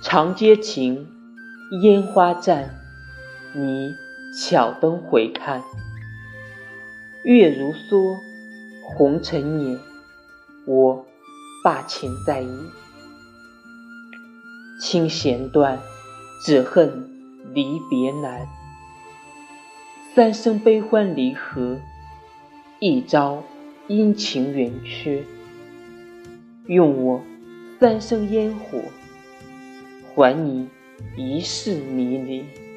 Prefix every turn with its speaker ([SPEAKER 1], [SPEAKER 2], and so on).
[SPEAKER 1] 长街情，烟花绽，你巧灯回看。月如梭，红尘年，我把情在意。轻弦断，只恨离别难。三生悲欢离合，一朝阴晴圆缺。用我三生烟火，还你一世迷离。